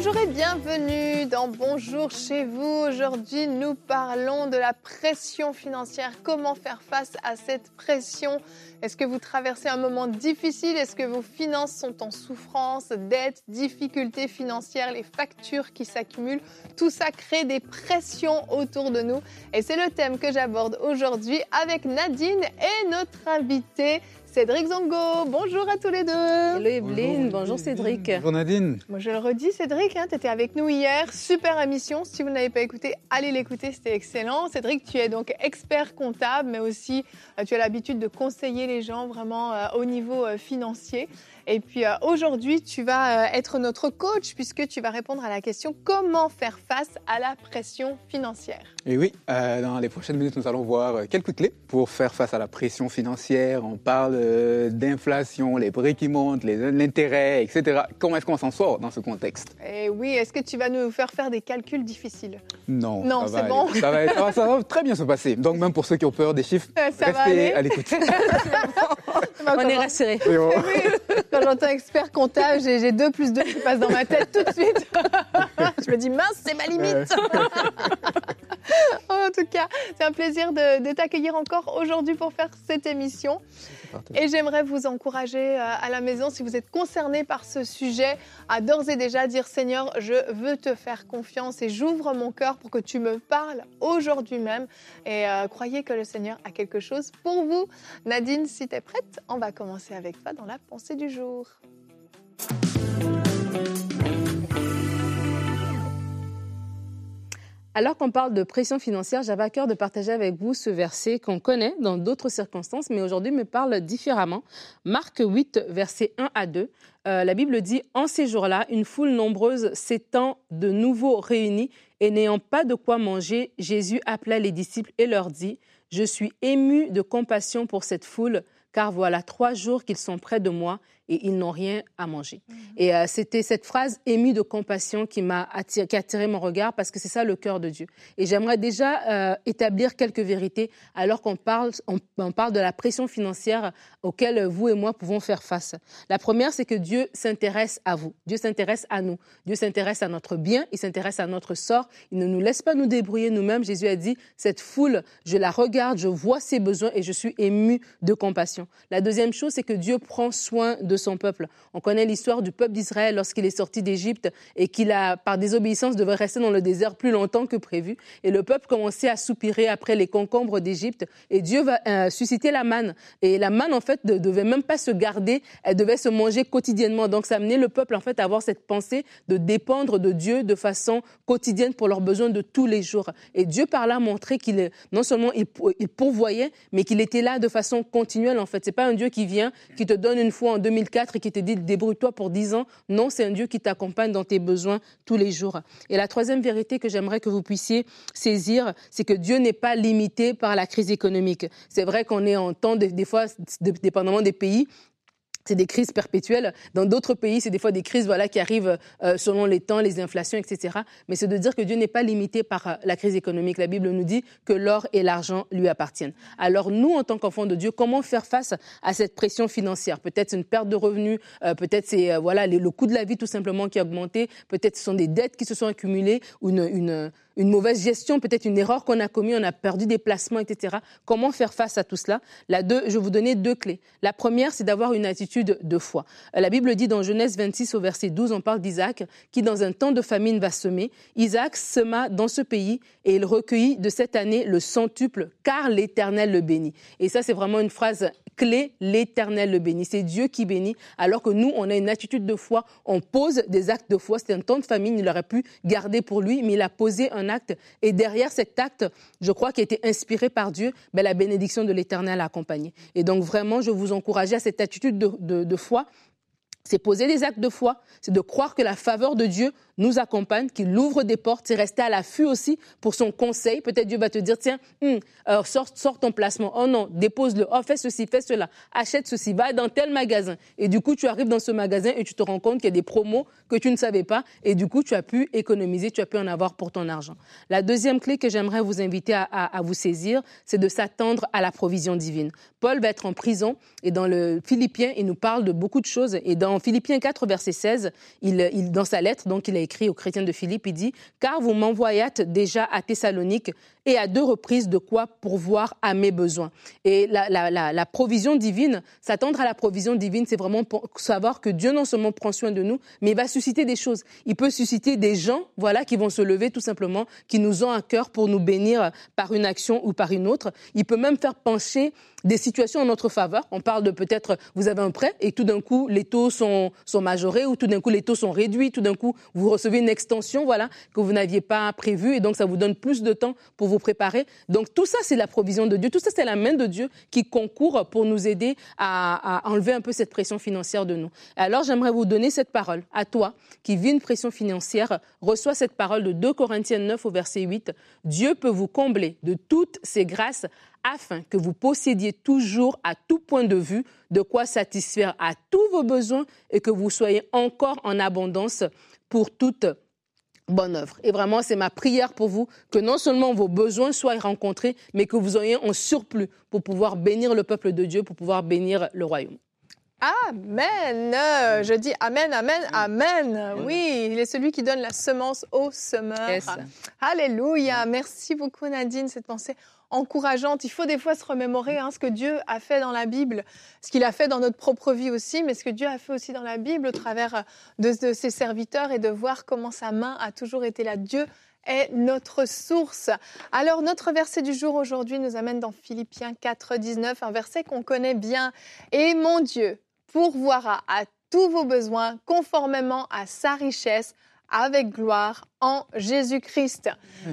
Bonjour et bienvenue dans Bonjour chez vous. Aujourd'hui, nous parlons de la pression financière. Comment faire face à cette pression? Est-ce que vous traversez un moment difficile? Est-ce que vos finances sont en souffrance, dettes, difficultés financières, les factures qui s'accumulent? Tout ça crée des pressions autour de nous. Et c'est le thème que j'aborde aujourd'hui avec Nadine et notre invité Cédric Zongo. Bonjour à tous les deux. Hello Evelyne, bonjour, Cédric. Bonjour Nadine. Moi, je le redis, Cédric, hein, tu étais avec nous hier. Super émission. Si vous n'avez pas écouté, allez l'écouter, c'était excellent. Cédric, tu es donc expert comptable, mais aussi euh, tu as l'habitude de conseiller les gens vraiment euh, au niveau euh, financier. Et puis euh, aujourd'hui, tu vas euh, être notre coach puisque tu vas répondre à la question comment faire face à la pression financière? Et oui, euh, dans les prochaines minutes, nous allons voir quelques clés pour faire face à la pression financière. On parle euh, d'inflation, les prix qui montent, les- l'intérêt, etc. Comment est-ce qu'on s'en sort dans ce contexte? Et oui, est-ce que tu vas nous faire faire des calculs difficiles? Non, Non, ça va c'est aller. bon. Ça va, être- ça va- très bien se passer. Donc même pour ceux qui ont peur des chiffres, ça va restez aller à l'écoute. On est rassurés. Et on- Quand j'entends expert comptable, j'ai j'ai deux plus deux qui passent dans ma tête tout de suite. Je me dis mince, c'est ma limite. en tout cas, c'est un plaisir de, de t'accueillir encore aujourd'hui pour faire cette émission. Et j'aimerais vous encourager euh, à la maison, si vous êtes concerné par ce sujet, à d'ores et déjà dire Seigneur, je veux te faire confiance et j'ouvre mon cœur pour que tu me parles aujourd'hui même. Et euh, croyez que le Seigneur a quelque chose pour vous. Nadine, si tu es prête, on va commencer avec toi dans la pensée du jour. Alors qu'on parle de pression financière, j'avais à cœur de partager avec vous ce verset qu'on connaît dans d'autres circonstances, mais aujourd'hui me parle différemment. Marc 8, versets 1 à 2. euh, la Bible dit En ces jours-là, une foule nombreuse s'étant de nouveau réunie et n'ayant pas de quoi manger, Jésus appela les disciples et leur dit Je suis ému de compassion pour cette foule, car voilà trois jours qu'ils sont près de moi et ils n'ont rien à manger. Et euh, c'était cette phrase émue de compassion qui m'a attiré, qui a attiré mon regard parce que c'est ça le cœur de Dieu. Et j'aimerais déjà euh, établir quelques vérités alors qu'on parle, on, on parle de la pression financière auquel vous et moi pouvons faire face. La première, c'est que Dieu s'intéresse à vous. Dieu s'intéresse à nous. Dieu s'intéresse à notre bien. Il s'intéresse à notre sort. Il ne nous laisse pas nous débrouiller nous-mêmes. Jésus a dit, cette foule, je la regarde, je vois ses besoins et je suis ému de compassion. La deuxième chose, c'est que Dieu prend soin de son peuple. On connaît l'histoire du peuple d'Israël lorsqu'il est sorti d'Égypte et qu'il a, par désobéissance, devait rester dans le désert plus longtemps que prévu. Et le peuple commençait à soupirer après les concombres d'Égypte. Et Dieu va euh, susciter la manne. Et la manne, en fait, ne devait même pas se garder, elle devait se manger quotidiennement. Donc, ça amenait le peuple, en fait, à avoir cette pensée de dépendre de Dieu de façon quotidienne pour leurs besoins de tous les jours. Et Dieu, par là, montrait qu'il, non seulement il, il pourvoyait, mais qu'il était là de façon continuelle, en fait. C'est pas un Dieu qui vient, qui te donne une fois en 2004 et qui te dit débrouille-toi pour 10 ans. Non, c'est un Dieu qui t'accompagne dans tes besoins tous les jours. Et la troisième vérité que j'aimerais que vous puissiez saisir, c'est que Dieu n'est pas limité par la crise économique. C'est vrai qu'on est en temps, de- des fois, dépendamment des pays, c'est des crises perpétuelles. Dans d'autres pays, c'est des fois des crises voilà, qui arrivent euh, selon les temps, les inflations, etc. Mais c'est de dire que Dieu n'est pas limité par euh, la crise économique. La Bible nous dit que l'or et l'argent lui appartiennent. Alors nous, en tant qu'enfants de Dieu, comment faire face à cette pression financière? Peut-être une perte de revenus, euh, peut-être c'est voilà, le coût de la vie tout simplement qui a augmenté, peut-être ce sont des dettes qui se sont accumulées, ou une, une mauvaise gestion, peut-être une erreur qu'on a commise, on a perdu des placements, etc. Comment faire face à tout cela? La deux, Je vais vous donner deux clés. La première, c'est d'avoir une attitude de foi. Euh, La Bible dit dans Genèse 26 au verset 12, on parle d'Isaac qui, dans un temps de famine, va semer. Isaac sema dans ce pays et il recueillit de cette année le centuple, car l'Éternel le bénit. Et ça, c'est vraiment une phrase clé, l'Éternel le bénit. C'est Dieu qui bénit, alors que nous, on a une attitude de foi, on pose des actes de foi. C'était un temps de famine, il aurait pu garder pour lui, mais il a posé un acte. Et derrière cet acte, je crois qu'il a été inspiré par Dieu, ben, la bénédiction de l'Éternel a accompagné. Et donc vraiment, je vous encourage à cette attitude de, de- de foi c'est poser des actes de foi, c'est de croire que la faveur de Dieu nous accompagne, qu'il ouvre des portes, c'est rester à l'affût aussi pour son conseil. Peut-être Dieu va te dire, tiens, hum, sors, sors, ton placement. Oh non, dépose-le. Oh, fais ceci, fais cela. Achète ceci, va dans tel magasin. Et du coup, tu arrives dans ce magasin et tu te rends compte qu'il y a des promos que tu ne savais pas. Et du coup, tu as pu économiser, tu as pu en avoir pour ton argent. La deuxième clé que j'aimerais vous inviter à, à vous saisir, c'est de s'attendre à la provision divine. Paul va être en prison et dans le Philippiens, il nous parle de beaucoup de choses. Et dans Philippiens 4, verset 16, il, dans sa lettre, donc il a écrit aux chrétiens de Philippe, il dit Car vous m'envoyâtes déjà à Thessalonique et à deux reprises de quoi pourvoir à mes besoins. Et la provision divine, s'attendre à la provision divine, c'est vraiment pour savoir que Dieu non seulement prend soin de nous, mais il va susciter des choses. Il peut susciter des gens, voilà, qui vont se lever tout simplement, qui nous ont à cœur pour nous bénir par une action ou par une autre. Il peut même faire pencher des situations en notre faveur. On parle de peut-être, vous avez un prêt et tout d'un coup, les taux sont, sont majorés ou tout d'un coup, les taux sont réduits. Tout d'un coup, vous recevez une extension, voilà, que vous n'aviez pas prévue et donc ça vous donne plus de temps pour vous préparer. Donc tout ça, c'est la provision de Dieu. Tout ça, c'est la main de Dieu qui concourt pour nous aider à, enlever un peu cette pression financière de nous. Alors, j'aimerais vous donner cette parole à toi qui vis une pression financière. Reçois cette parole de 2 Corinthiens 9 au verset 8. Dieu peut vous combler de toutes ses grâces afin que vous possédiez toujours à tout point de vue de quoi satisfaire à tous vos besoins et que vous soyez encore en abondance pour toute bonne œuvre. Et vraiment, c'est ma prière pour vous que non seulement vos besoins soient rencontrés, mais que vous ayez un surplus pour pouvoir bénir le peuple de Dieu, pour pouvoir bénir le royaume. Amen. Je dis Amen, Amen, Amen. Oui, il est celui qui donne la semence au semeur. Yes. Alléluia. Merci beaucoup Nadine, cette pensée encourageante. Il faut des fois se remémorer hein, ce que Dieu a fait dans la Bible, ce qu'il a fait dans notre propre vie aussi, mais ce que Dieu a fait aussi dans la Bible au travers de, de ses serviteurs et de voir comment sa main a toujours été là. Dieu est notre source. Alors notre verset du jour aujourd'hui nous amène dans Philippiens 4, 19, un verset qu'on connaît bien. Et mon Dieu pourvoira à tous vos besoins conformément à sa richesse avec gloire en Jésus-Christ.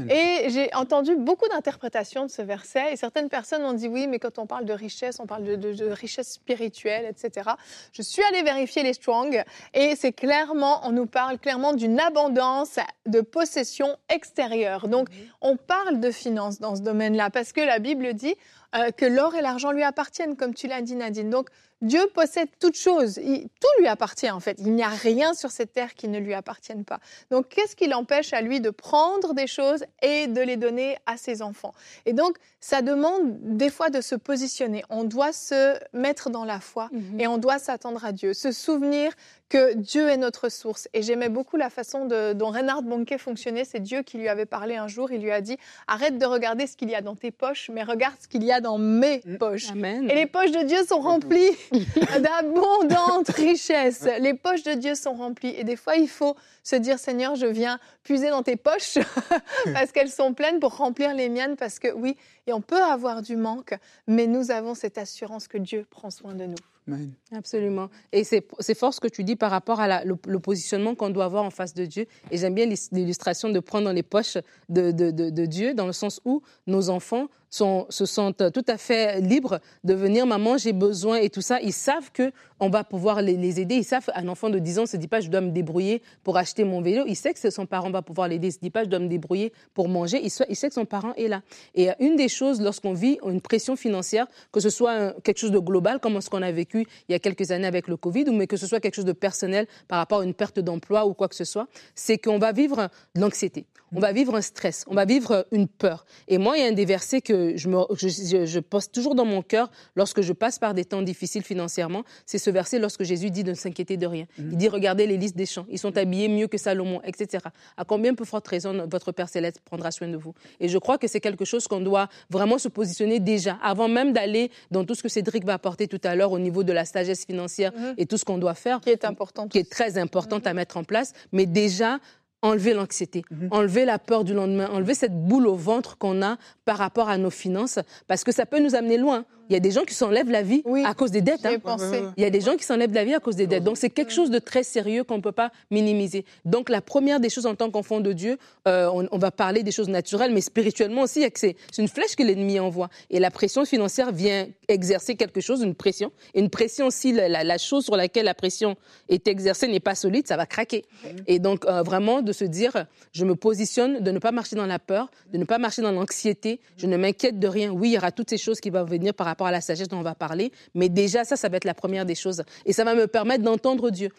Et j'ai entendu beaucoup d'interprétations de ce verset et certaines personnes ont dit oui, mais quand on parle de richesse, on parle de, de, de richesse spirituelle, etc. Je suis allée vérifier les Strong et c'est clairement, on nous parle clairement d'une abondance de possessions extérieures. Donc, on parle de finances dans ce domaine-là parce que la Bible dit euh, que l'or et l'argent lui appartiennent, comme tu l'as dit Nadine. Donc, Dieu possède toutes choses. Tout lui appartient en fait. Il n'y a rien sur cette terre qui ne lui appartienne pas. Donc, qu'est-ce qui l'empêche à lui de prendre des choses et de les donner à ses enfants Et donc, ça demande des fois de se positionner. On doit se mettre dans la foi -hmm. et on doit s'attendre à Dieu. Se souvenir que Dieu est notre source. Et j'aimais beaucoup la façon de, dont Reinhard Bonke fonctionnait. C'est Dieu qui lui avait parlé un jour. Il lui a dit Arrête de regarder ce qu'il y a dans tes poches, mais regarde ce qu'il y a dans mes poches. Amen. Et les poches de Dieu sont remplies d'abondantes richesses. Les poches de Dieu sont remplies. Et des fois, il faut se dire Seigneur, je viens puiser dans tes poches parce qu'elles sont pleines pour remplir les miennes. Parce que oui, et on peut avoir du manque, mais nous avons cette assurance que Dieu prend soin de nous. Amen. Absolument. Et c'est fort ce que tu dis par rapport à la, le, le, positionnement qu'on doit avoir en face de Dieu. Et j'aime bien l'illustration de prendre dans les poches de, de, de, de, Dieu, dans le sens où nos enfants se sentent tout à fait libres de venir, maman, j'ai besoin et tout ça. Ils savent que on va pouvoir les, aider. Ils savent, un enfant de 10 ans ne se dit pas, je dois me débrouiller pour acheter mon vélo. Il sait que son parent va pouvoir l'aider. Il se dit pas, je dois me débrouiller pour manger. Il, sait que son parent est là. Et une des choses, lorsqu'on vit une pression financière, que ce soit quelque chose de global, comme ce qu'on a vécu il y a quelques années avec le Covid, ou mais que ce soit quelque chose de personnel par rapport à une perte d'emploi ou quoi que ce soit, c'est qu'on va vivre l'anxiété. On va vivre un stress, on va vivre une peur. Et moi, il y a un des versets que je, me, je, je, je pose toujours dans mon cœur lorsque je passe par des temps difficiles financièrement. C'est ce verset lorsque Jésus dit de ne s'inquiéter de rien. Mmh. Il dit regardez les listes des champs, ils sont habillés mieux que Salomon, etc. À combien peu forte raison votre Père céleste prendra soin de vous? Et je crois que c'est quelque chose qu'on doit vraiment se positionner déjà, avant même d'aller dans tout ce que Cédric va apporter tout à l'heure au niveau de la sagesse financière mmh. et tout ce qu'on doit faire, qui est important, qui est très importante mmh. à mettre en place. Mais déjà enlever l'anxiété, mmh. enlever la peur du lendemain, enlever cette boule au ventre qu'on a par rapport à nos finances, parce que ça peut nous amener loin. Il y a des gens qui s'enlèvent la vie Oui. à cause des dettes. Hein. pensé. Il y a des gens qui s'enlèvent la vie à cause des dettes. Donc, c'est quelque chose de très sérieux qu'on ne peut pas minimiser. Donc, la première des choses en tant qu'enfant de Dieu, euh, on, on va parler des choses naturelles, mais spirituellement aussi, c'est c'est une flèche que l'ennemi envoie. Et la pression financière vient exercer quelque chose, une pression. Et une pression, si la, la- la chose sur laquelle la pression est exercée n'est pas solide, ça va craquer. Et donc, euh, vraiment, de se dire, je me positionne, de ne pas marcher dans la peur, de ne pas marcher dans l'anxiété, je ne m'inquiète de rien. Oui, il y aura toutes ces choses qui vont venir par rapport à la sagesse dont on va parler, mais déjà, ça, ça va être la première des choses. Et ça va me permettre d'entendre Dieu.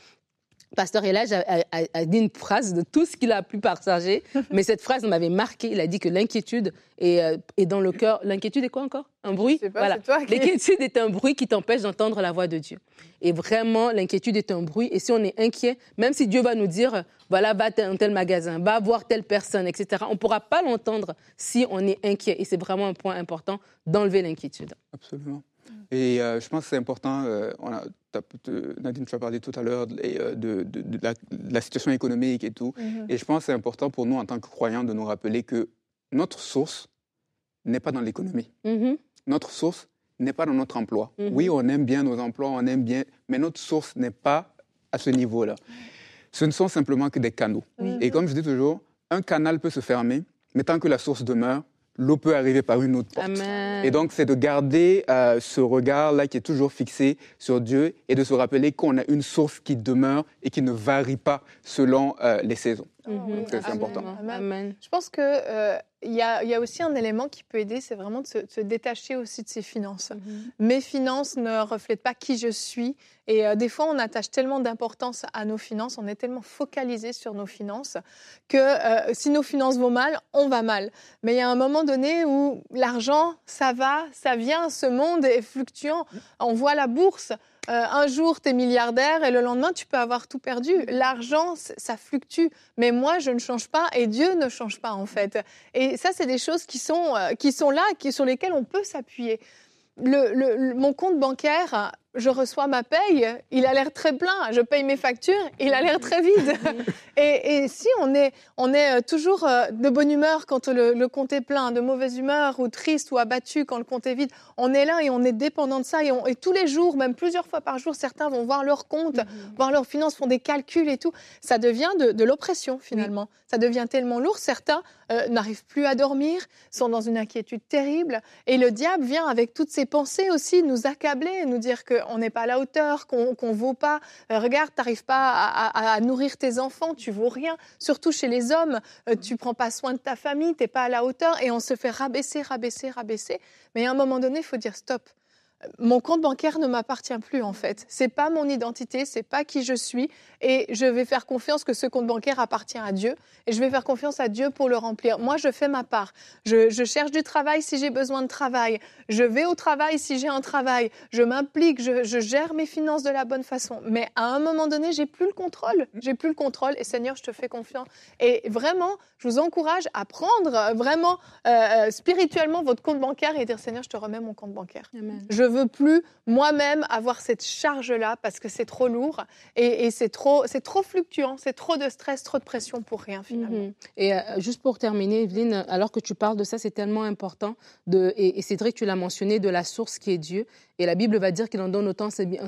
Pasteur Elage a, a- a- a dit une phrase de tout ce qu'il a pu partager, mais cette phrase m'avait marqué. Il a dit que l'inquiétude est, euh, est dans le cœur. L'inquiétude est quoi encore? Un bruit? C'est toi qui- L'inquiétude est un bruit qui t'empêche d'entendre la voix de Dieu. Et vraiment, l'inquiétude est un bruit. Et si on est inquiet, même si Dieu va nous dire, voilà, va dans tel magasin, va voir telle personne, etc., on ne pourra pas l'entendre si on est inquiet. Et c'est vraiment un point important d'enlever l'inquiétude. Absolument. Et euh, je pense que c'est important. euh, on a- Nadine, tu as parlé tout à l'heure de, euh, de- de- de la, de la situation économique et tout. Mhm. Et je pense que c'est important pour nous, en tant que croyants, de nous rappeler que notre source n'est pas dans l'économie. Mhm. Notre source n'est pas dans notre emploi. Mhm. Oui, on aime bien nos emplois, on aime bien, mais notre source n'est pas à ce niveau-là. Ce ne sont simplement que des canaux. Oui. Et comme je dis toujours, un canal peut se fermer, mais tant que la source demeure, l'eau peut arriver par une autre porte. Amen. Et donc, c'est de garder euh, ce regard-là qui est toujours fixé sur Dieu et de se rappeler qu'on a une source qui demeure et qui ne varie pas selon euh, les saisons. Mhm. c'est important. Amen. Amen. Je pense que euh, il y, a, il y a aussi un élément qui peut aider, c'est vraiment de se, de se détacher aussi de ses finances. Mes finances ne reflètent pas qui je suis. Et euh, des fois, on attache tellement d'importance à nos finances, on est tellement focalisé sur nos finances que euh, si nos finances vont mal, on va mal. Mais il y a un moment donné où l'argent, ça va, ça vient, ce monde est fluctuant. On voit la bourse. Euh, un jour, tu es milliardaire et le lendemain, tu peux avoir tout perdu. L'argent, ça fluctue. Mais moi, je ne change pas et Dieu ne change pas, en fait. Et ça, c'est des choses qui sont, euh, qui sont là, qui, sur lesquelles on peut s'appuyer. Mon compte bancaire, je reçois ma paye, il a l'air très plein. Je paye mes factures, il a l'air très vide. et, et si on est, on est euh, toujours euh, de bonne humeur quand le, le compte est plein, de mauvaise humeur ou triste ou abattu quand le compte est vide, on est là et on est dépendant de ça. Et, on- et tous les jours, même plusieurs fois par jour, certains vont voir leur compte, voir leurs finances, font des calculs et tout. Ça devient de, de l'oppression finalement. Ça devient tellement lourd. Certains euh, n'arrivent plus à dormir, sont dans une inquiétude terrible. Et le diable vient avec toutes ses pensées aussi nous accabler, nous dire qu'on n'est pas à la hauteur, qu'on ne vaut pas. Euh, regarde, tu n'arrives pas à nourrir tes enfants, tu vaux rien. Surtout chez les hommes, euh, tu prends pas soin de ta famille, tu n'es pas à la hauteur. Et on se fait rabaisser, rabaisser, rabaisser. Mais à un moment donné, il faut dire stop. Mon compte bancaire ne m'appartient plus en fait. C'est pas mon identité, c'est pas qui je suis, et je vais faire confiance que ce compte bancaire appartient à Dieu, et je vais faire confiance à Dieu pour le remplir. Moi, je fais ma part. Je, je cherche du travail si j'ai besoin de travail. Je vais au travail si j'ai un travail. Je m'implique, je, je gère mes finances de la bonne façon. Mais à un moment donné, j'ai plus le contrôle. J'ai plus le contrôle, et Seigneur, je te fais confiance. Et vraiment, je vous encourage à prendre euh, vraiment euh, euh, spirituellement votre compte bancaire et dire Seigneur, je te remets mon compte bancaire. Amen. Je veux plus moi-même avoir cette charge-là parce que c'est trop lourd et, et c'est trop, c'est trop fluctuant, c'est trop de stress, trop de pression pour rien finalement. Mhm. Et euh, juste pour terminer, Evelyne, alors que tu parles de ça, c'est tellement important. De, et, et Cédric, tu l'as mentionné, de la source qui est Dieu. Et la Bible va dire qu'il en donne autant à ses bien-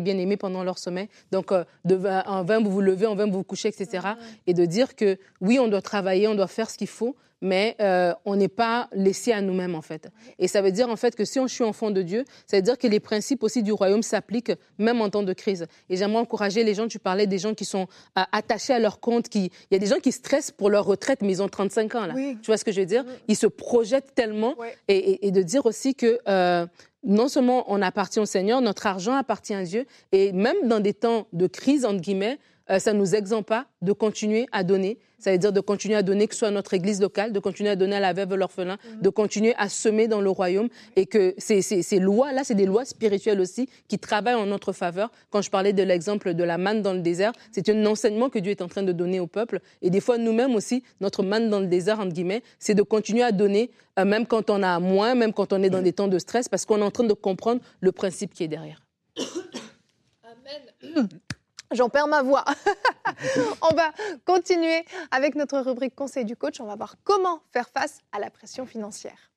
bien-aimés pendant leur sommeil. Donc, euh, de, en vain vous vous levez, en vain vous vous couchez, etc. Et de dire que oui, on doit travailler, on doit faire ce qu'il faut, mais euh, on n'est pas laissé à nous-mêmes, en fait. Et ça veut dire, en fait, que si on suis enfant de Dieu, ça veut dire que les principes aussi du royaume s'appliquent même en temps de crise. Et j'aimerais encourager les gens, tu parlais des gens qui sont euh, attachés à leur compte, qui... il y a des gens qui stressent pour leur retraite, mais ils ont 35 ans, là. Oui. Tu vois ce que je veux dire? Ils se projettent tellement. Ouais. Et, et- et de dire aussi que euh, non seulement on appartient au Seigneur, notre argent appartient à Dieu, et même dans des temps de crise, entre guillemets, euh, ça ne nous exempte pas de continuer à donner. Ça veut dire de continuer à donner, que ce soit à notre église locale, de continuer à donner à la veuve l'orphelin, de continuer à semer dans le royaume. Et que ces, ces, ces lois-là, c'est des lois spirituelles aussi qui travaillent en notre faveur. Quand je parlais de l'exemple de la manne dans le désert, c'est un enseignement que Dieu est en train de donner au peuple. Et des fois, nous-mêmes aussi, notre manne dans le désert, entre guillemets, c'est de continuer à donner, euh, même quand on a moins, même quand on est dans des temps de stress, parce qu'on est en train de comprendre le principe qui est derrière. Amen. J'en perds ma voix. on va continuer avec notre rubrique Conseil du coach. On va voir comment faire face à la pression financière.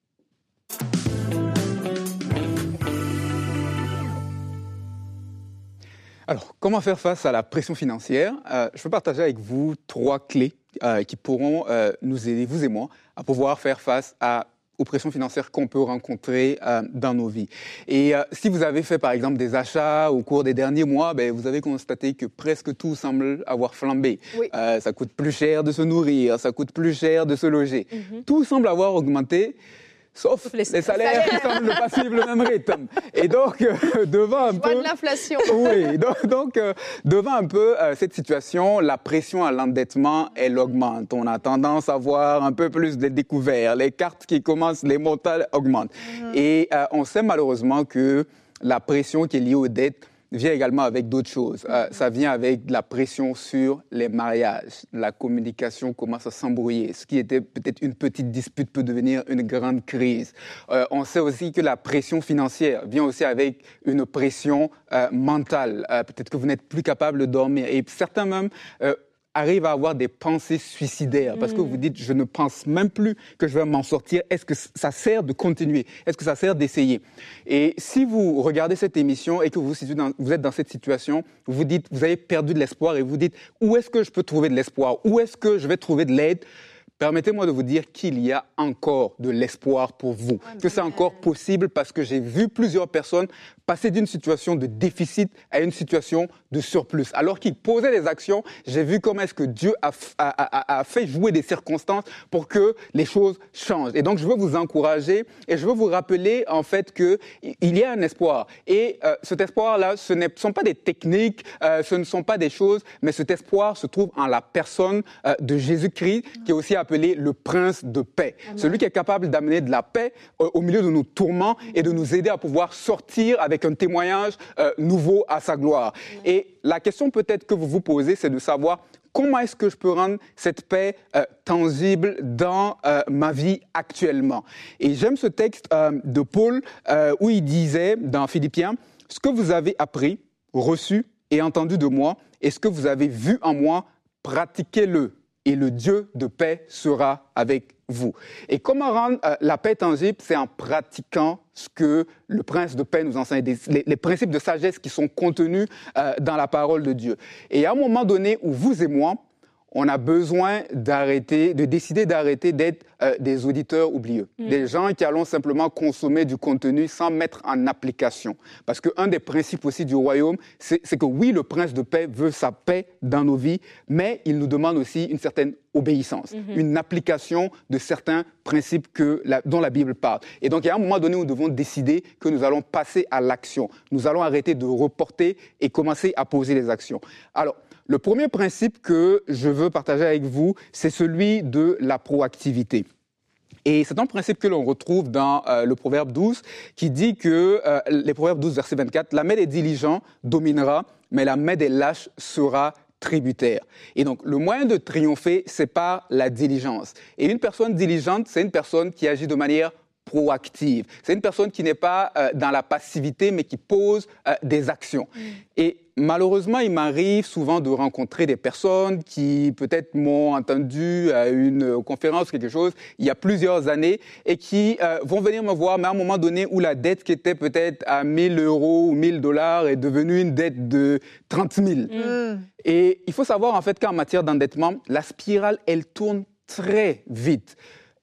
Alors, comment faire face à la pression financière? Euh, je veux partager avec vous trois clés euh, qui pourront euh, nous aider, vous et moi, à pouvoir faire face à aux pressions financières qu'on peut rencontrer euh, dans nos vies. Et euh, si vous avez fait par exemple des achats au cours des derniers mois, ben, vous avez constaté que presque tout semble avoir flambé. Oui. Euh, ça coûte plus cher de se nourrir, ça coûte plus cher de se loger. Mhm. Tout semble avoir augmenté. Sauf Sauf les les, salaires qui semblent ne pas suivre le même rythme. Et donc, euh, devant un Je peu... de l'inflation. Oui, donc, donc, euh, devant un peu euh, cette situation, la pression à l'endettement, elle augmente. On a tendance à voir un peu plus de découverts. Les cartes qui commencent, les montants augmentent. Et euh, on sait malheureusement que la pression qui est liée aux dettes vient également avec d'autres choses. Euh, ça vient avec la pression sur les mariages. La communication commence à s'embrouiller. Ce qui était peut-être une petite dispute peut devenir une grande crise. Euh, on sait aussi que la pression financière vient aussi avec une pression euh, mentale. Peut-être que vous n'êtes plus capable de dormir. Et certains même arrivent à avoir des pensées suicidaires. Parce que vous dites je ne pense même plus que je vais m'en sortir. Est-ce que ça sert de continuer? Est-ce que ça sert d'essayer? Et si vous regardez cette émission et que vous, dans- êtes dans cette situation, vous vous dites vous avez perdu de l'espoir et vous dites où est-ce que je peux trouver de l'espoir? Où est-ce que je vais trouver de l'aide? Permettez-moi de vous dire qu'il y a encore de l'espoir pour vous, que c'est encore possible parce que j'ai vu plusieurs personnes passer d'une situation de déficit à une situation de surplus. Alors qu'ils posaient des actions, j'ai vu comment est-ce que Dieu a, f- a- a- a fait jouer des circonstances pour que les choses changent. Et donc, je veux vous encourager et je veux vous rappeler en fait que il y a un espoir. Et euh, cet espoir-là, ce ne sont pas des techniques, euh, ce ne sont pas des choses, mais cet espoir se trouve en la personne euh, de Jésus-Christ, qui est aussi appelé le prince de paix. Celui qui est capable d'amener de la paix au milieu de nos tourments et de nous aider à pouvoir sortir avec un témoignage euh, nouveau à sa gloire. Et la question peut-être que vous vous posez, c'est de savoir comment est-ce que je peux rendre cette paix euh, tangible dans euh, ma vie actuellement. Et j'aime ce texte de Paul où il disait dans Philippiens, ce que vous avez appris, reçu et entendu de moi, et ce que vous avez vu en moi, pratiquez-le, et le Dieu de paix sera avec Et comment rendre euh, la paix tangible C'est en pratiquant ce que le prince de paix nous enseigne, les principes de sagesse qui sont contenus euh, dans la parole de Dieu. Et à un moment donné où vous et moi, on a besoin d'arrêter, de décider d'arrêter d'être euh, des auditeurs oublieux, des gens qui allons simplement consommer du contenu sans mettre en application. Parce qu'un des principes aussi du royaume, c'est que oui, le prince de paix veut sa paix dans nos vies, mais il nous demande aussi une certaine obéissance, une application de certains principes que la- dont la Bible parle. Et donc, il y a un moment donné où nous devons décider que nous allons passer à l'action. Nous allons arrêter de reporter et commencer à poser les actions. Alors, le premier principe que je veux partager avec vous, c'est celui de la proactivité. Et c'est un principe que l'on retrouve dans euh, le Proverbe 12 qui dit que, euh, les Proverbes 12, verset 24, la main des diligents dominera, mais la main des lâches sera tributaire. Et donc, le moyen de triompher, c'est par la diligence. Et une personne diligente, c'est une personne qui agit de manière proactive. C'est une personne qui n'est pas euh, dans la passivité, mais qui pose euh, des actions. Et malheureusement, il m'arrive souvent de rencontrer des personnes qui peut-être m'ont entendu à une conférence quelque chose il y a plusieurs années et qui euh, vont venir me voir, mais à un moment donné où la dette qui était peut-être à 1000 euros ou 1000 dollars est devenue une dette de 30 000. Mm. Et il faut savoir en fait qu'en matière d'endettement, la spirale, elle tourne très vite.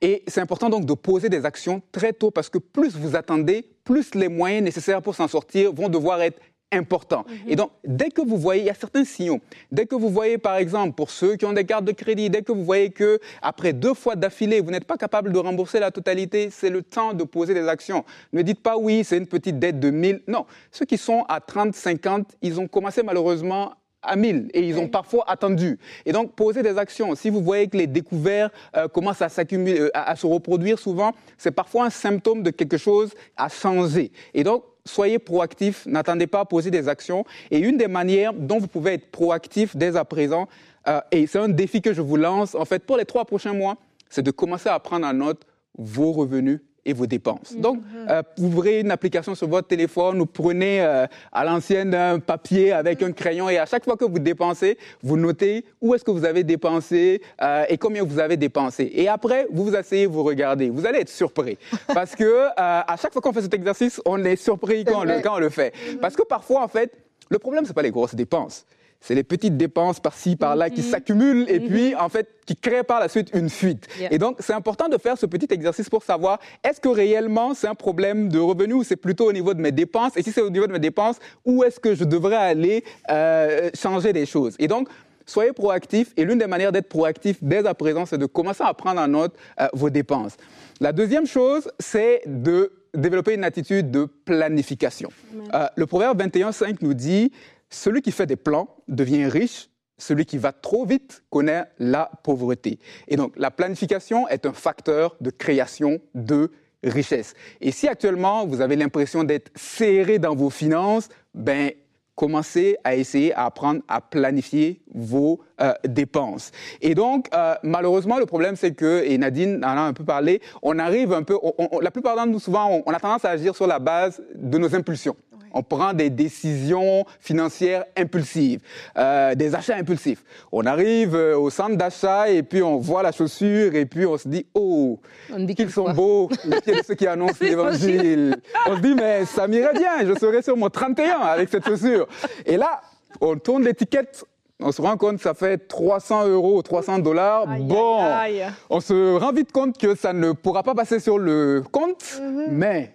Et c'est important donc de poser des actions très tôt parce que plus vous attendez, plus les moyens nécessaires pour s'en sortir vont devoir être importants. Et donc, dès que vous voyez, il y a certains signaux. Dès que vous voyez, par exemple, pour ceux qui ont des cartes de crédit, dès que vous voyez que après deux fois d'affilée, vous n'êtes pas capable de rembourser la totalité, c'est le temps de poser des actions. Ne dites pas oui, c'est une petite dette de 1000. Non, ceux qui sont à 30, 50, ils ont commencé malheureusement à 1000 et ils ont parfois attendu. Et donc, posez des actions. Si vous voyez que les découverts euh, commencent à s'accumuler, euh, à, à se reproduire souvent, c'est parfois un symptôme de quelque chose à changer. Et donc, soyez proactifs, n'attendez pas à poser des actions. Et une des manières dont vous pouvez être proactif dès à présent, euh, et c'est un défi que je vous lance, en fait, pour les trois prochains mois, c'est de commencer à prendre en note vos revenus et vos dépenses. Donc, euh, vous ouvrez une application sur votre téléphone, vous prenez euh, à l'ancienne un papier avec un crayon et à chaque fois que vous dépensez, vous notez où est-ce que vous avez dépensé euh, et combien vous avez dépensé. Et après, vous vous asseyez, vous regardez. Vous allez être surpris parce que euh, à chaque fois qu'on fait cet exercice, on est surpris quand on, le, quand on le fait. Parce que parfois, en fait, Le problème, ce n'est pas les grosses dépenses. C'est les petites dépenses par-ci, par-là qui Mhm. s'accumulent et Mhm. puis, en fait, qui créent par la suite une fuite. Yeah. Et donc, c'est important de faire ce petit exercice pour savoir est-ce que réellement c'est un problème de revenus ou c'est plutôt au niveau de mes dépenses? Et si c'est au niveau de mes dépenses, où est-ce que je devrais aller euh, changer des choses? Et donc, soyez proactifs. Et l'une des manières d'être proactif dès à présent, c'est de commencer à prendre en note euh, vos dépenses. La deuxième chose, c'est de développer une attitude de planification. Euh, le proverbe 21.5 nous dit celui qui fait des plans devient riche, celui qui va trop vite connaît la pauvreté. Et donc, la planification est un facteur de création de richesse. Et si actuellement, vous avez l'impression d'être serré dans vos finances, ben, commencez à essayer à apprendre à planifier vos euh, dépenses. Et donc, euh, malheureusement, le problème, c'est que, et Nadine en a un peu parlé, on arrive un peu, la plupart d'entre nous, souvent, on a tendance à agir sur la base de nos impulsions. On prend des décisions financières impulsives, euh, des achats impulsifs. On arrive euh, au centre d'achat et puis on voit la chaussure et puis on se dit, oh, On dit qu'ils qu'il sont beaux, les pieds de ceux qui annoncent l'évangile. On se dit, mais ça m'irait bien, je serais sur mon 31 avec cette chaussure. Et là, on tourne l'étiquette, on se rend compte que ça fait 300 euros, 300 dollars. Bon, aïe, aïe. on se rend vite compte que ça ne pourra pas passer sur le compte, Mhm. mais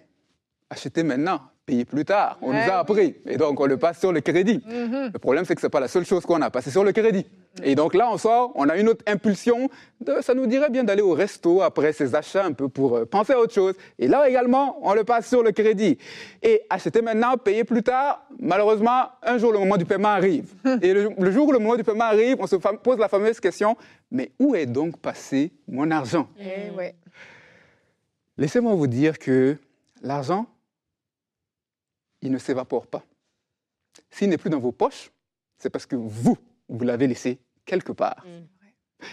acheter maintenant, payer plus tard. On nous a appris. Et donc, on le passe sur le crédit. Mhm. Le problème, c'est que ce n'est pas la seule chose qu'on a passé sur le crédit. Et donc là, on sort, on a une autre impulsion. De, ça nous dirait bien d'aller au resto après ces achats un peu pour euh, penser à autre chose. Et là également, on le passe sur le crédit. Et acheter maintenant, payer plus tard, malheureusement, un jour, le moment du paiement arrive. Et le, le jour où le moment du paiement arrive, on se pose la fameuse question, mais où est donc passé mon argent? Eh ouais. Laissez-moi vous dire que l'argent, il ne s'évapore pas. S'il n'est plus dans vos poches, c'est parce que vous, vous l'avez laissé quelque part.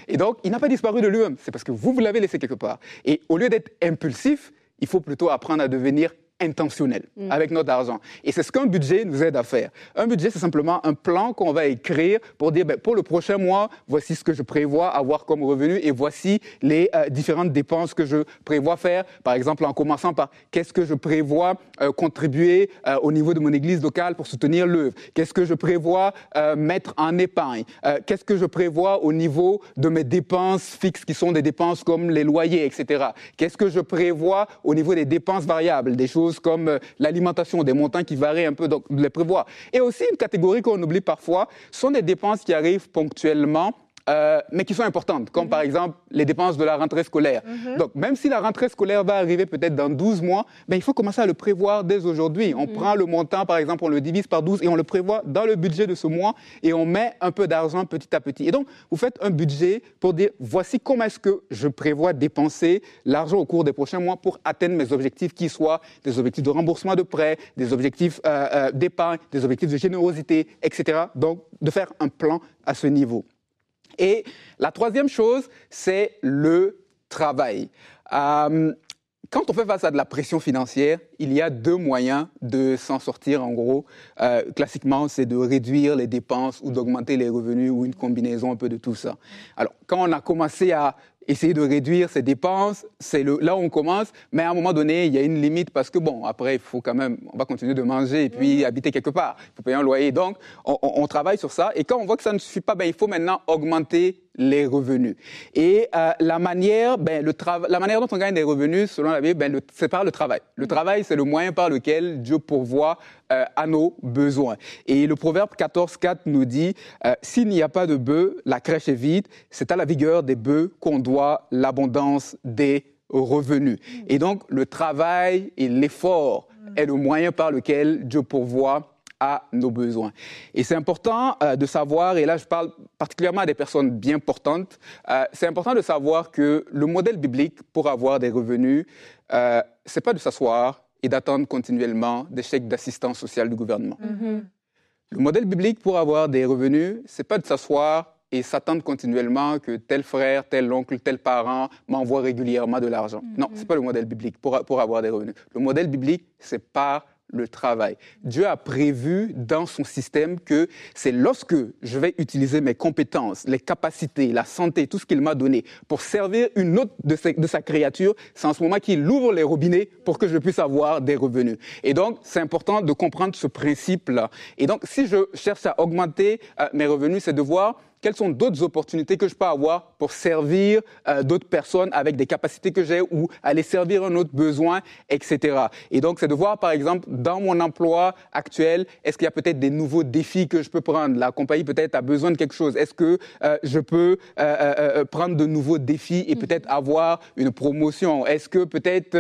Et donc, il n'a pas disparu de lui-même, c'est parce que vous, vous l'avez laissé quelque part. Et au lieu d'être impulsif, il faut plutôt apprendre à devenir intentionnel avec notre argent. Et c'est ce qu'un budget nous aide à faire. Un budget, c'est simplement un plan qu'on va écrire pour dire, ben, pour le prochain mois, voici ce que je prévois avoir comme revenu et voici les euh, différentes dépenses que je prévois faire. Par exemple, en commençant par qu'est-ce que je prévois euh, contribuer euh, au niveau de mon église locale pour soutenir l'œuvre? Qu'est-ce que je prévois mettre en épargne? Qu'est-ce que je prévois au niveau de mes dépenses fixes qui sont des dépenses comme les loyers, etc. Qu'est-ce que je prévois au niveau des dépenses variables, des choses comme euh, l'alimentation, des montants qui varient un peu, donc les prévoir. Et aussi une catégorie qu'on oublie parfois, sont des dépenses qui arrivent ponctuellement. Euh, mais qui sont importantes, comme par exemple les dépenses de la rentrée scolaire. Donc, même si la rentrée scolaire va arriver peut-être dans 12 mois, ben, il faut commencer à le prévoir dès aujourd'hui. On prend le montant, par exemple, on le divise par 12 et on le prévoit dans le budget de ce mois et on met un peu d'argent petit à petit. Et donc, vous faites un budget pour dire, voici comment est-ce que je prévois dépenser l'argent au cours des prochains mois pour atteindre mes objectifs qui soient des objectifs de remboursement de prêts, des objectifs euh, euh, d'épargne, des objectifs de générosité, etc. Donc, de faire un plan à ce niveau. Et la troisième chose, c'est le travail. Euh, quand on fait face à de la pression financière, il y a deux moyens de s'en sortir. En gros, Euh, classiquement, c'est de réduire les dépenses ou d'augmenter les revenus ou une combinaison un peu de tout ça. Alors, quand on a commencé à essayer de réduire ses dépenses, c'est le, là où on commence, mais à un moment donné, il y a une limite parce que, bon, après, il faut quand même, on va continuer de manger et puis habiter quelque part. Il faut payer un loyer. Donc, on, on- on travaille sur ça. Et quand on voit que ça ne suffit pas, ben, il faut maintenant augmenter les revenus. Et euh, la manière, ben, le la manière dont on gagne des revenus, selon la Bible, ben, c'est par le travail. Le travail, c'est le moyen par lequel Dieu pourvoit euh, à nos besoins. Et le proverbe 14.4 nous dit, euh, s'il n'y a pas de bœufs, la crèche est vide. C'est à la vigueur des bœufs qu'on doit l'abondance des revenus. Et donc, le travail et l'effort est le moyen par lequel Dieu pourvoit à nos besoins. Et c'est important euh, de savoir, et là je parle particulièrement à des personnes bien portantes, euh, c'est important de savoir que le modèle biblique pour avoir des revenus, euh, c'est pas de s'asseoir et d'attendre continuellement des chèques d'assistance sociale du gouvernement. Le modèle biblique pour avoir des revenus, c'est pas de s'asseoir et s'attendre continuellement que tel frère, tel oncle, tel parent m'envoie régulièrement de l'argent. Non, c'est pas le modèle biblique pour, pour avoir des revenus. Le modèle biblique, c'est par le travail. Dieu a prévu dans son système que c'est lorsque je vais utiliser mes compétences, les capacités, la santé, tout ce qu'il m'a donné pour servir une autre de, sa créature, c'est en ce moment qu'il ouvre les robinets pour que je puisse avoir des revenus. Et donc, c'est important de comprendre ce principe-là. Et donc, si je cherche à augmenter euh, mes revenus, c'est de voir quelles sont d'autres opportunités que je peux avoir pour servir euh, d'autres personnes avec des capacités que j'ai ou aller servir un autre besoin, etc. Et donc, c'est de voir, par exemple, dans mon emploi actuel, est-ce qu'il y a peut-être des nouveaux défis que je peux prendre? La compagnie peut-être a besoin de quelque chose. Est-ce que euh, je peux euh, prendre de nouveaux défis et peut-être avoir une promotion? Est-ce que peut-être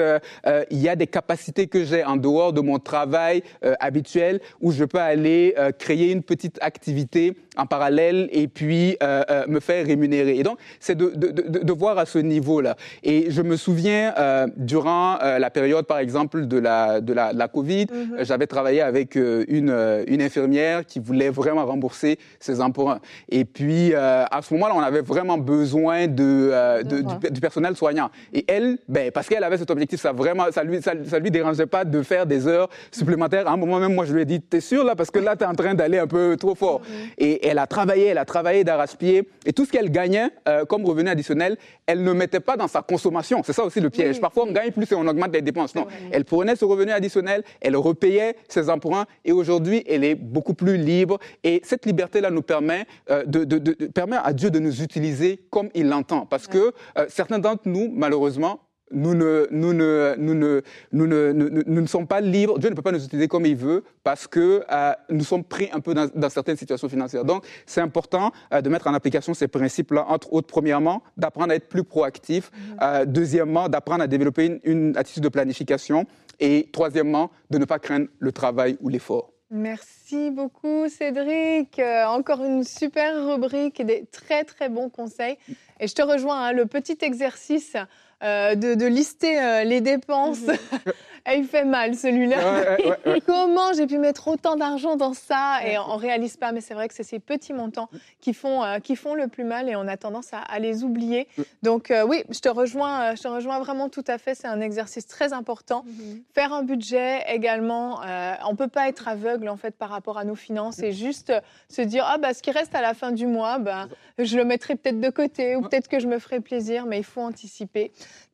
il y a des capacités que j'ai en dehors de mon travail habituel où je peux aller créer une petite activité en parallèle et puis euh, euh, me faire rémunérer. Et donc, c'est de, de, de, de, voir à ce niveau-là. Et je me souviens, euh, durant la période, par exemple, de la, de la, la Covid, mm-hmm. j'avais travaillé avec une, une infirmière qui voulait vraiment rembourser ses emprunts. Et puis, à ce moment-là, on avait vraiment besoin de, du, du, personnel soignant. Et elle, ben, parce qu'elle avait cet objectif, ça vraiment, ça lui, ça, ça, lui dérangeait pas de faire des heures supplémentaires. À un moment même, moi, je lui ai dit, t'es sûr là, parce que là, t'es en train d'aller un peu trop fort. Mm-hmm. Et elle a travaillé, elle a travaillé d'arrache-pied, et tout ce qu'elle gagnait euh, comme revenu additionnel, elle ne mettait pas dans sa consommation. C'est ça aussi le piège. Parfois, on gagne plus et on augmente les dépenses. Non, elle prenait ce revenu additionnel, elle repayait ses emprunts, et aujourd'hui, elle est beaucoup plus libre. Et cette liberté-là nous permet, euh, de, de, de, permet à Dieu de nous utiliser comme il l'entend. Parce que euh, certains d'entre nous, malheureusement, nous ne, nous, ne, nous, ne, nous, ne, nous, ne sommes pas libres. Dieu ne peut pas nous utiliser comme il veut parce que euh, nous sommes pris un peu dans, certaines situations financières. Donc, c'est important euh, de mettre en application ces principes-là, entre autres, premièrement, d'apprendre à être plus proactif. Mm-hmm. Euh, deuxièmement, d'apprendre à développer une, attitude de planification. Et troisièmement, de ne pas craindre le travail ou l'effort. Merci beaucoup Cédric. Encore une super rubrique et des très très bons conseils. Et je te rejoins, hein, le petit exercice euh, de, de, lister euh, les dépenses. Mhm. il fait mal celui-là. Ouais, ouais, ouais, Comment j'ai pu mettre autant d'argent dans ça et on, ne réalise pas. Mais c'est vrai que c'est ces petits montants qui font euh, qui font le plus mal et on a tendance à, à les oublier. Donc euh, oui, je te rejoins, je te rejoins vraiment tout à fait. C'est un exercice très important. Mm -hmm. Faire un budget également. On peut pas être aveugle en fait par rapport à nos finances et juste se dire ah bah ce qui reste à la fin du mois, bah je le mettrai peut-être de côté ou peut-être que je me ferai plaisir. Mais il faut anticiper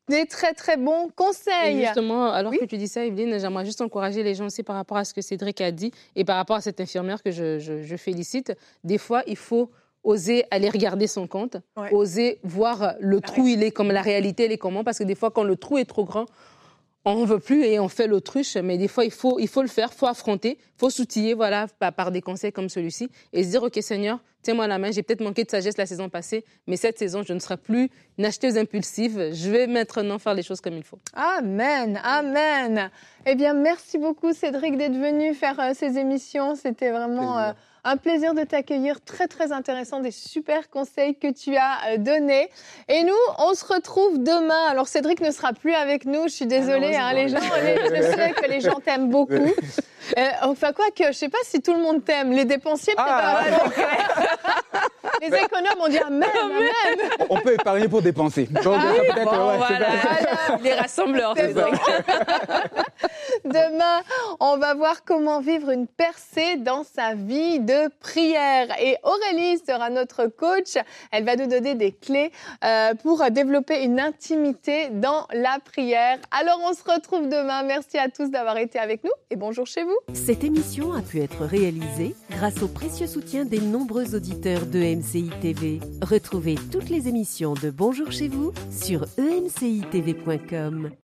des très très bons conseils. Et justement, alors oui. que tu dis ça, Evelyne, j'aimerais juste encourager les gens aussi par rapport à ce que Cédric a dit et par rapport à cette infirmière que je, je, je félicite. Des fois, il faut oser aller regarder son compte, ouais. oser voir le trou, il est comme la réalité, elle est comment, parce que des fois, quand le trou est trop grand, on ne veut plus et on fait l'autruche, mais des fois, il faut, il faut le faire, il faut affronter, il faut s'outiller voilà, par des conseils comme celui-ci et se dire, OK, Seigneur, tiens-moi la main, j'ai peut-être manqué de sagesse la saison passée, mais cette saison, je ne serai plus une acheteuse impulsive. Je vais maintenant faire les choses comme il faut. Amen, amen. Eh bien, merci beaucoup, Cédric, d'être venu faire euh, ces émissions. C'était vraiment... Un plaisir de t'accueillir, très très intéressant, des super conseils que tu as euh, donnés. Et nous, on se retrouve demain. Alors Cédric ne sera plus avec nous, je suis désolée, hein, les gens, les, je sais que les gens t'aiment beaucoup. Euh, enfin quoi que, je sais pas si tout le monde t'aime. Les dépensiers peut-être ah, pas. les économes on dit amen, amen. On peut épargner pour dépenser. Donc, ah, oui, bon, ouais, voilà. Les rassembleurs, c'est ça. Demain, on va voir comment vivre une percée dans sa vie de prière. Et Aurélie sera notre coach. Elle va nous donner des clés euh, pour développer une intimité dans la prière. Alors, on se retrouve demain. Merci à tous d'avoir été avec nous et bonjour chez vous. Cette émission a pu être réalisée grâce au précieux soutien des nombreux auditeurs de TV. Retrouvez toutes les émissions de Bonjour chez vous sur emcitv.com.